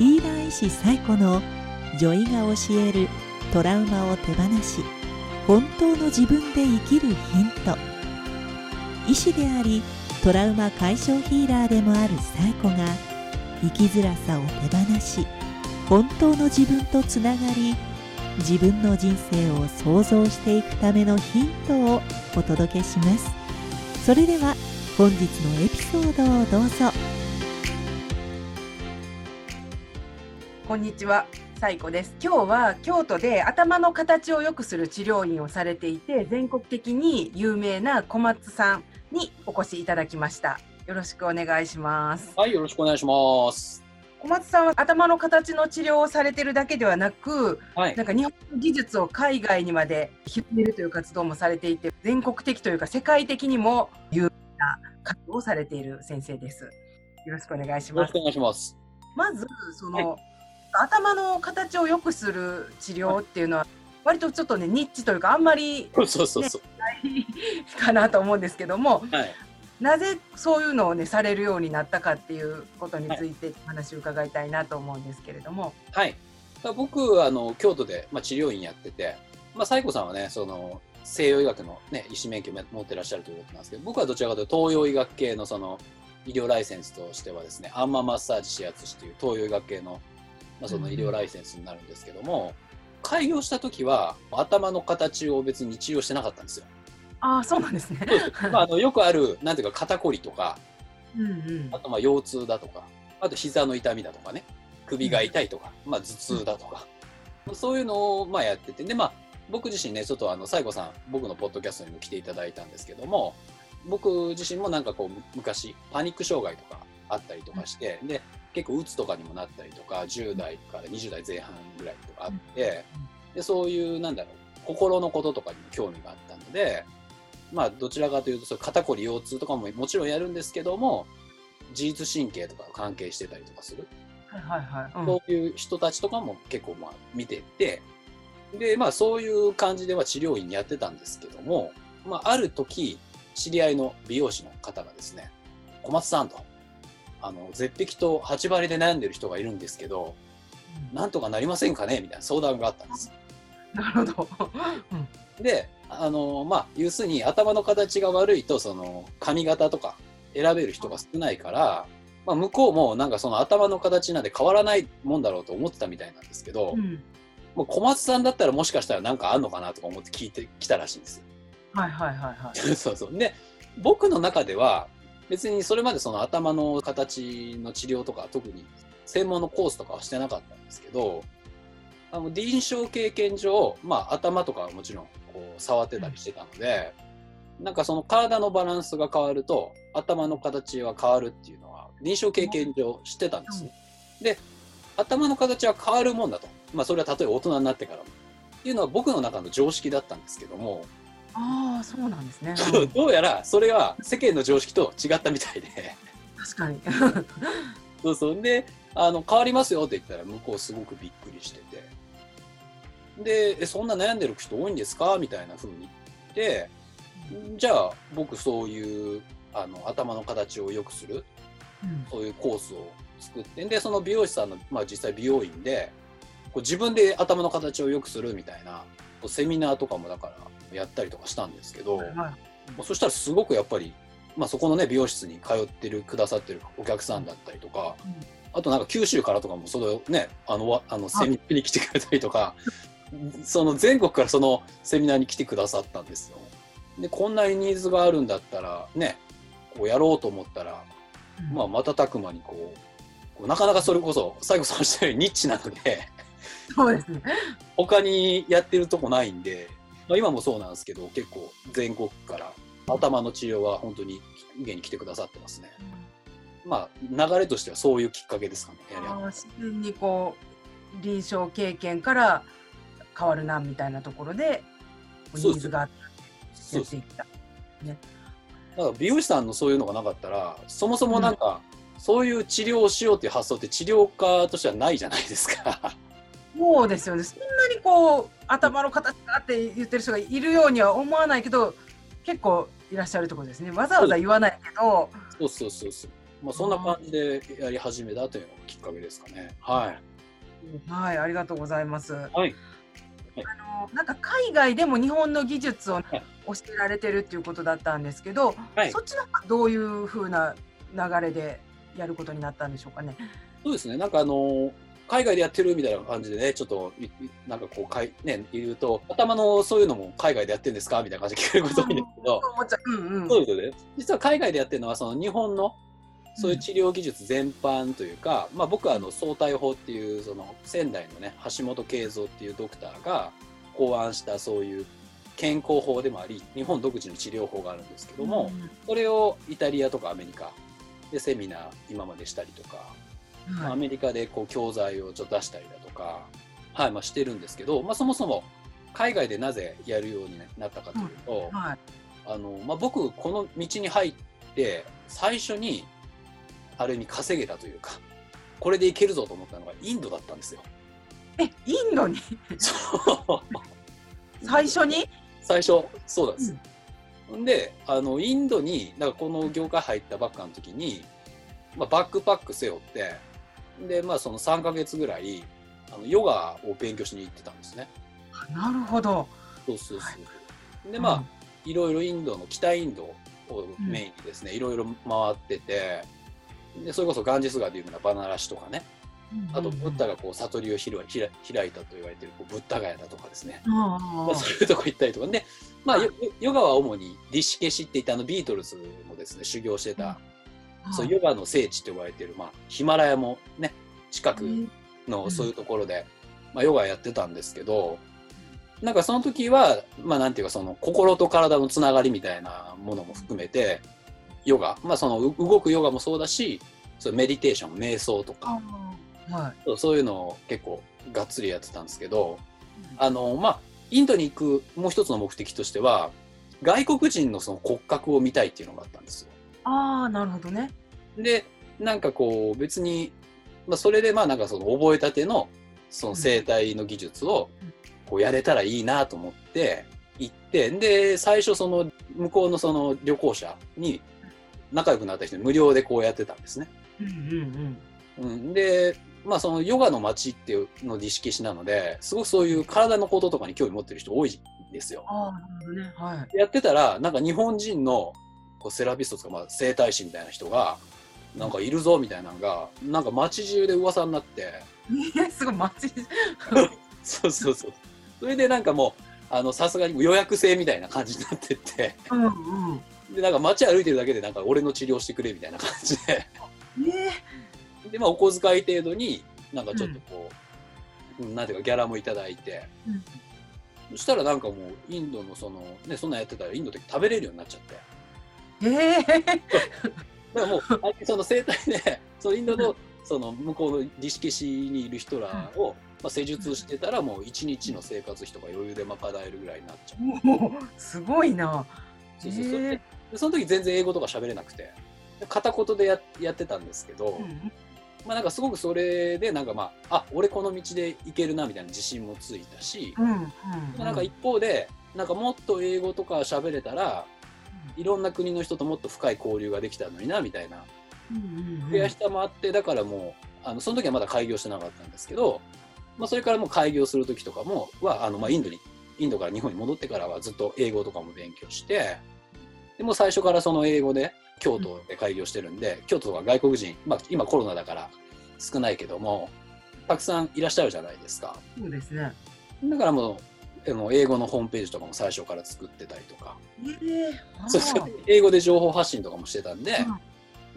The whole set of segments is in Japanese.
ヒーラー医師最古の女医が教えるトラウマを手放し本当の自分で生きるヒント。医師でありトラウマ解消ヒーラーでもある最古が生きづらさを手放し本当の自分とつながり自分の人生を創造していくためのヒントをお届けします。それでは本日のエピソードをどうぞ。こんにちは、サイコです。今日は京都で頭の形を良くする治療院をされていて、全国的に有名な小松さんにお越しいただきました。よろしくお願いします。はい、よろしくお願いします。小松さんは頭の形の治療をされてるだけではなく、はいな。んか日本の技術を海外にまで広めるという活動もされていて、全国的というか世界的にも有名な活動をされている先生です。よろしくお願いしますよろしく。お願いします。まずその、は頭の形を良くする治療っていうのは割とちょっとねニッチというかあんまりそうそうそう。ないかなと思うんですけどもはい。なぜそういうのをねされるようになったかっていうことについてお話を伺いたいなと思うんですけれども、はい。だ僕、あの、京都で、まあ、治療院やってて、まあ、西子さんはね、その、西洋医学のね、医師免許を持ってらっしゃるということなんですけど、僕はどちらかというと東洋医学系のその、医療ライセンスとしてはですね、アンママッサージ指圧師という東洋医学系の、まあ、その医療ライセンスになるんですけども、開業した時は頭の形を別に治療してなかったんですよ。ああそうなんですね。まあ、あのよくある、なんていうか肩こりとか、うんうん。あとまあ腰痛だとか、あと膝の痛みだとかね、首が痛いとか、まあ頭痛だとか、そういうのをまあやってて、でまあ僕自身ね、ちょっとあの西郷さん、僕のポッドキャストにも来ていただいたんですけども、僕自身もなんかこう昔パニック障害とかあったりとかして、で結構うつとかにもなったりとか、10代から20代前半ぐらいとかあって、でそういうなんだろう心のこととかにも興味があったので、まあどちらかというとそ肩こり腰痛とかももちろんやるんですけども、自律神経とかが関係してたりとかする、はいはいはい。うん。そういう人たちとかも結構まあ見てて、で、まあそういう感じでは治療院やってたんですけども、まあある時、知り合いの美容師の方がですね、小松さんと、あの、絶壁と8割で悩んでる人がいるんですけど、なんとかなりませんかねみたいな相談があったんです。なるほど。うんで、あの、まあ、要するに頭の形が悪いと、その髪型とか選べる人が少ないから、まあ、向こうもなんかその頭の形なんで変わらないもんだろうと思ってたみたいなんですけど、うんもう小松さんだったらもしかしたらなんかあんのかなとか思って聞いてきたらしいんですよ。はいはいはいはい。そうそう。で、僕の中では別にそれまでその頭の形の治療とか特に専門のコースとかはしてなかったんですけど、あの臨床経験上、まあ頭とかはもちろんこう触ってたりしてたので、なんかその体のバランスが変わると頭の形は変わるっていうのは臨床経験上知ってたんですね。で、頭の形は変わるもんだと。まあそれは例えば大人になってからも。っていうのは僕の中の常識だったんですけども、ああそうなんですね。う んどうやらそれは世間の常識と違ったみたいで確かに。そうそうであの変わりますよって言ったら向こうすごくびっくりしててでえそんな悩んでる人多いんですかみたいな風に言ってじゃあ僕そういうあの頭の形を良くするうんそういうコースを作ってでその美容師さんの、まあ、実際美容院でこう自分で頭の形を良くするみたいなセミナーとかもだからやったりとかしたんですけど、はい。そしたらすごくやっぱり、まあ、そこのね美容室に通ってるくださってるお客さんだったりとか、うん。あとなんか九州からとかもそれをねあのわあのセミナーに来てくれたりとか その全国からそのセミナーに来てくださったんですよ。でこんなにニーズがあるんだったらねこうやろうと思ったら、うん。まあ、瞬く間にこうこうなかなかそれこそ西郷さんおっしゃるようにニッチなのでそうですね。他にやってるとこないんで、まあ、今もそうなんですけど結構全国から頭の治療は本当に家に来てくださってますね。まあ流れとしてはそういうきっかけですかね。自然にこう臨床経験から変わるなみたいなところでニーズがあっていった。だから美容師さんのそういうのがなかったらそもそもなんか、そういう治療をしようっていう発想って治療家としてはないじゃないですか。そうですよね。そんこう頭の形がって言ってる人がいるようには思わないけど結構いらっしゃるところですね。わざわざ言わないけど、そうそうそうそう。まあ、そんな感じでやり始めたというのがきっかけですかね。はい。はい、ありがとうございます。はい。あのなんか海外でも日本の技術をはい教えられてるっていうことだったんですけど、はいそっちの方はどういう風な流れでやることになったんでしょうかね。そうですね。なんかあのー海外でやってるみたいな感じでね、ちょっとなんかこう、かいね、言うと、頭のそういうのも海外でやってるんですかみたいな感じで聞かれること多いんですけど。そうですよね。実は海外でやってるのは、その日本のそういう治療技術全般というか、まあ僕はあの相対法っていう、その仙台のね、橋本慶三っていうドクターが考案したそういう健康法でもあり、日本独自の治療法があるんですけども、それをイタリアとかアメリカでセミナー今までしたりとか、はいメリカでこう教材をちょっと出したりだとか、はいまあ、してるんですけど、まあ、そもそも海外でなぜやるようになったかというと、はい。あのまあ、僕この道に入って最初にある意味稼げたというかこれでいけるぞと思ったのがインドだったんですよ。え、インドに？最初に？最初そうなんです。んであのインドにだからこの業界入ったばっかの時に、まあ、バックパック背負ってで、まあ、その3ヶ月ぐらいあのヨガを勉強しに行ってたんですね。なるほど。そうそうそう。はでまあ、いろいろインドの北インドをメインにですね、いろいろ回っててでそれこそガンジス川で有名なバナラシとかね。うん、あとブッダがこう悟りを開い開いたと言われてるこうブッダガヤだとかですね、うん。まあ、そういうとこ行ったりとかで、まあ、ヨヨガは主にリシケシって言ってあのビートルズもですね修行してた、そうヨガの聖地と呼ばれてる、まあ、ヒマラヤもね近くのそういうところで、まあ、ヨガやってたんですけどなんかその時はまあなんていうかその心と体のつながりみたいなものも含めてヨガまあそのう動くヨガもそうだしそういうメディテーション瞑想とかあはい。そうそういうのを結構がっつりやってたんですけどあのまあインドに行くもう一つの目的としては外国人のその骨格を見たいっていうのがあったんですよ。ああ、なるほどね。でなんかこう別に、まあ、それでまあなんかその覚えたてのその生態の技術をうんこうやれたらいいなと思って行ってで最初その向こうのその旅行者に仲良くなった人に無料でこうやってたんですね。うんうんうん。うん、でまあそのヨガの街っていうのディシケシなのですごくそういう体のこととかに興味持ってる人多いんですよ。あね。はい。やってたらなんか日本人のこうセラピストとか、まあ、整体師みたいな人がなんかいるぞみたいなのがなんか街中で噂になって。え すごい街。そうそうそう。それでなんかもうあのさすがに予約制みたいな感じになってって。うんうん。でなんか街歩いてるだけでなんか俺の治療してくれみたいな感じで。えでまあお小遣い程度になんかちょっとこう、うん。なんていうかギャラもいただいて。うん。そしたらなんかもうインドのそのねそんなんやってたらインドで食べれるようになっちゃって。ええだからもう、あその生態で、そのインドの、その向こうのリシケシにいる人らを、まあ、施術してたら、もう一日の生活費とか余裕で賄えるぐらいになっちゃう。すごいな。そうそうそうでその時全然英語とか喋れなくて、で片言でややってたんですけど、うんまあなんかすごくそれで、なんかまあ、あ、俺この道で行けるなみたいな自信もついたし、うんうん。なんか一方で、なんかもっと英語とか喋れたら、いろんな国の人ともっと深い交流ができたのにな、みたいな。うんうんうん。悔しさもあってだからもうあのその時はまだ開業してなかったんですけど、まあ、それからもう開業する時とかもはあの、まあ、インドにインドから日本に戻ってからはずっと英語とかも勉強してでもう最初からその英語で京都で開業してるんで、京都とか外国人、まあ、今コロナだから少ないけどもたくさんいらっしゃるじゃないですか。そうですね。だからもうあの英語のホームページとかも最初から作ってたりとか。ええあそうそう。ー英語で情報発信とかもしてたんで、うん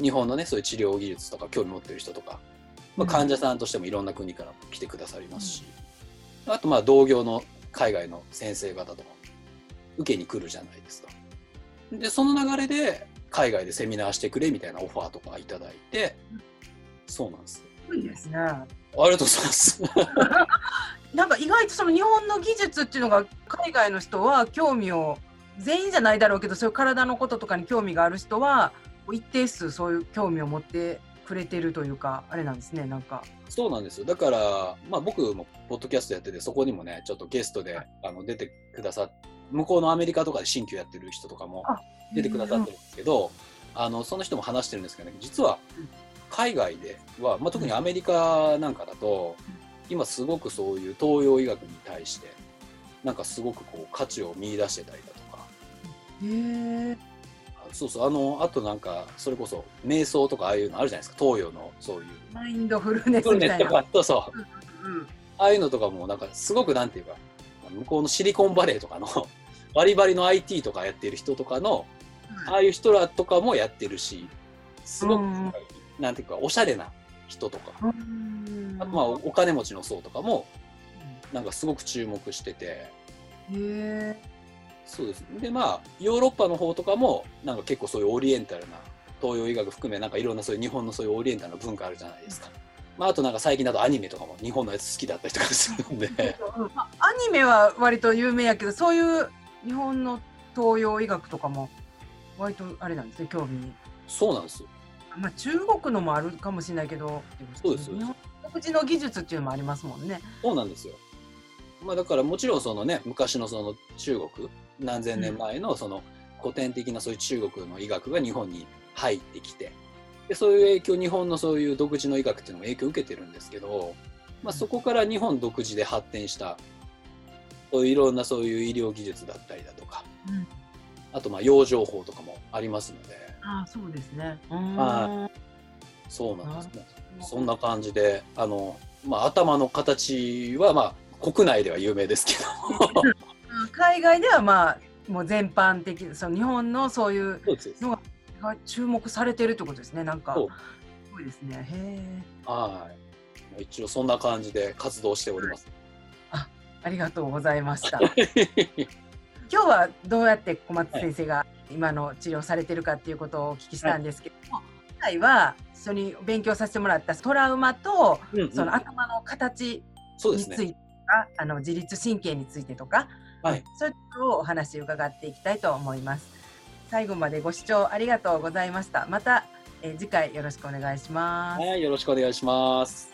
日本のねそういう治療技術とか興味持ってる人とか、まあ、うん。患者さんとしてもいろんな国から来てくださりますし、あとまあ同業の海外の先生方とかも受けに来るじゃないですか。でその流れで海外でセミナーしてくれみたいなオファーとかいただいて。そうなんです。すごいですね。ありがとうございます。なんか意外とその日本の技術っていうのが海外の人は興味を全員じゃないだろうけどそういう体のこととかに興味がある人は一定数そういう興味を持ってくれてるというかあれなんですねなんか。そうなんですよ。だから、まあ僕もポッドキャストやってて、そこにもね、ちょっとゲストであの出てくださっ向こうのアメリカとかで新旧やってる人とかもあ出てくださってるんですけど、あのその人も話してるんですけどね実はうん海外では、まあ、特にアメリカなんかだと、今すごくそういう東洋医学に対してなんかすごくこう価値を見出してたりだとか。へそうそうあのあとなんかそれこそ瞑想とかああいうのあるじゃないですか。東洋のそういう。マインドフルネスみたいな。とかそう。そううん。ああいうのとかもなんかすごくなんていうか向こうのシリコンバレーとかの バリバリの IT とかやってる人とかのああいう人らとかもやってるしすごくうんなんていうかおしゃれな人とかうんあとまあお金持ちの層とかもなんかすごく注目してて。そうですでまあヨーロッパの方とかもなんか結構そういうオリエンタルな東洋医学含めなんかいろんなそういう日本のそういうオリエンタルな文化あるじゃないですか。まあ、あとなんか最近だとアニメとかも日本のやつ好きだったりとかするんで アニメは割と有名やけど、そういう日本の東洋医学とかも割とあれなんですね、興味。そうなんですよ。まあ中国のもあるかもしれないけど、そうです日本独自の技術っていうのもありますもんね。そうなんですよ。まあ、だからもちろんそのね昔のその中国何千年前のその古典的なそういう中国の医学が日本に入ってきてでそういう影響日本のそういう独自の医学っていうのも影響を受けてるんですけど、まあ、そこから日本独自で発展したそういういろんなそういう医療技術だったりだとかうんあとまあ養生法とかもありますのでああ、そうですね。はそうなんですね。いそんな感じであの、まあ、頭の形はまあ国内では有名ですけど 海外ではまあもう全般的にその日本のそういうのが注目されてるってことですね。なんかすごいですね。へえ。はい。一応そんな感じで活動しております。ありがとうございました。今日はどうやって小松先生が今の治療されてるかっていうことをお聞きしたんですけども、今回は一緒に勉強させてもらったトラウマとうんうんその頭の形。についてとか、あの自律神経についてとか、はいそういうことをお話伺っていきたいと思います。最後までご視聴ありがとうございました。また、えー次回よろしくお願いします。はい、よろしくお願いします。